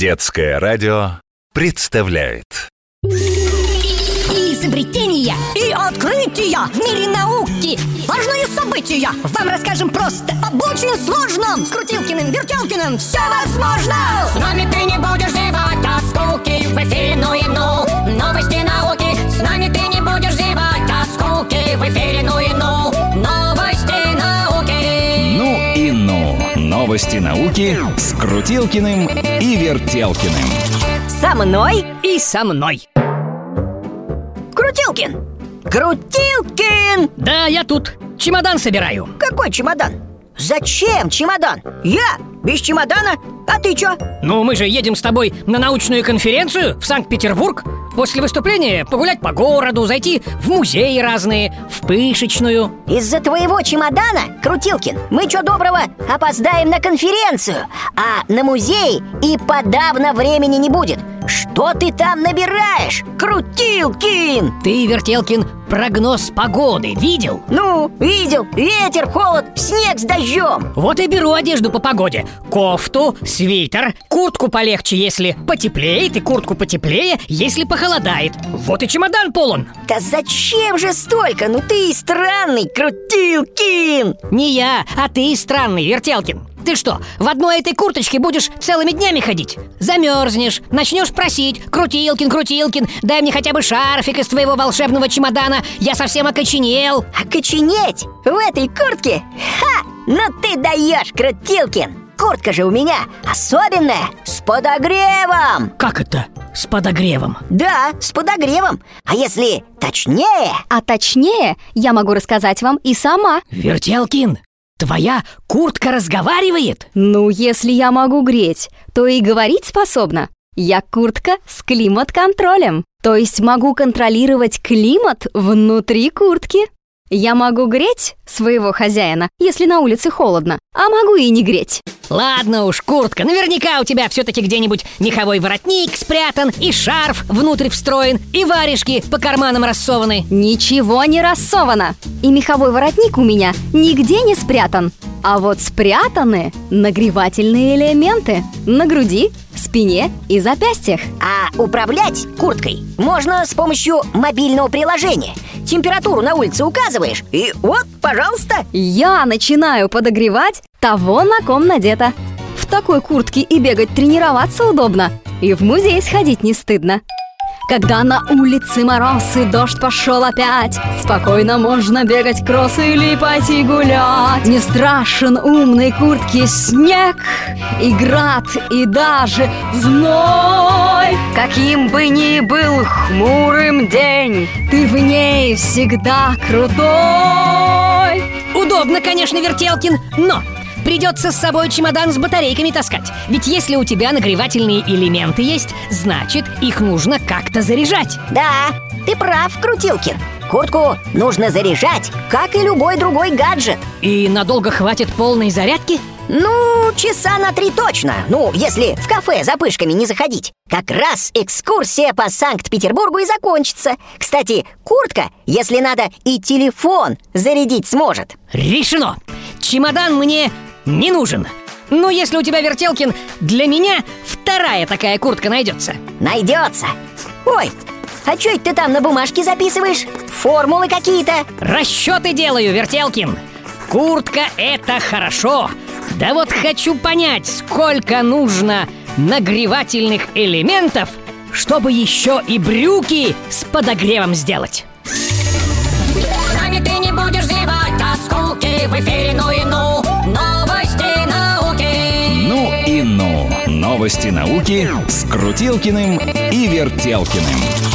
Детское радио представляет. Изобретения и открытия в мире науки. Важные события. Вам расскажем просто об очень сложном. С Крутилкиным, Вертелкиным. Все возможно! С нами ты Новости науки с Крутилкиным и Вертелкиным Со мной И со мной Крутилкин Крутилкин Да, я тут Чемодан собираю Какой чемодан? Зачем чемодан? Я без чемодана? А ты чё? Ну, мы же едем с тобой на научную конференцию в Санкт-Петербург После выступления погулять по городу, зайти в музеи разные, в пышечную Из-за твоего чемодана, Крутилкин, мы чё доброго опоздаем на конференцию А на музей и подавно времени не будет Что ты там набираешь, Крутилкин? Ты, Вертелкин, прогноз погоды. Видел? Ну, видел, ветер, холод, снег с дождем Вот и беру одежду по погоде. Кофту, свитер, куртку полегче, если потеплеет И куртку потеплее, если похолодает. Вот и чемодан полон. Да зачем же столько? Ну ты и странный, Крутилкин! Не я, а ты странный, Вертелкин ты что, в одной этой курточке будешь целыми днями ходить? Замерзнешь, начнешь просить Крутилкин, Крутилкин, дай мне хотя бы шарфик из твоего волшебного чемодана Я совсем окоченел Окоченеть в этой куртке? Ха! Ну ты даешь, Крутилкин Куртка же у меня особенная, с подогревом Как это? С подогревом Да, с подогревом А если точнее, А точнее, я могу рассказать вам и сама. Вертелкин, твоя куртка разговаривает? Ну, если я могу греть, то и говорить способна. Я куртка с климат-контролем. То есть могу контролировать климат внутри куртки. Я могу греть своего хозяина, если на улице холодно, а могу и не греть. Ладно уж, куртка, наверняка у тебя все-таки где-нибудь меховой воротник спрятан И шарф внутрь встроен, и варежки по карманам рассованы Ничего не рассовано. И меховой воротник у меня нигде не спрятан. А вот спрятаны нагревательные элементы на груди, спине и запястьях. а управлять курткой можно с помощью мобильного приложения Температуру на улице указываешь И вот, пожалуйста Я начинаю подогревать того, на ком надето. В такой куртке и бегать тренироваться удобно. И в музей сходить не стыдно. Когда на улице мороз и дождь пошел опять Спокойно можно бегать кроссы или пойти гулять. Не страшен умной куртке снег И град, и даже зной. Каким бы ни был хмурым день Ты в ней всегда крутой. Удобно, конечно, Вертелкин, но придется с собой чемодан с батарейками таскать. Ведь если у тебя нагревательные элементы есть, значит их нужно как-то заряжать. Да, ты прав, Крутилкин. Куртку нужно заряжать, как и любой другой гаджет. И надолго хватит полной зарядки? Ну, часа на три точно. Ну, если в кафе за пышками не заходить. Как раз экскурсия по Санкт-Петербургу и закончится. Кстати, куртка, если надо, и телефон зарядить сможет. Решено! Чемодан мне не нужен. Ну, если у тебя, Вертелкин, для меня вторая такая куртка найдется. Найдется. Ой, а что это ты там на бумажке записываешь? Формулы какие-то? Расчеты делаю, Вертелкин. Куртка — это хорошо. Да вот хочу понять, сколько нужно нагревательных элементов Чтобы еще и брюки с подогревом сделать. С нами ты не будешь зевать от скуки В эфире ну и ну Новости науки с Крутилкиным и Вертелкиным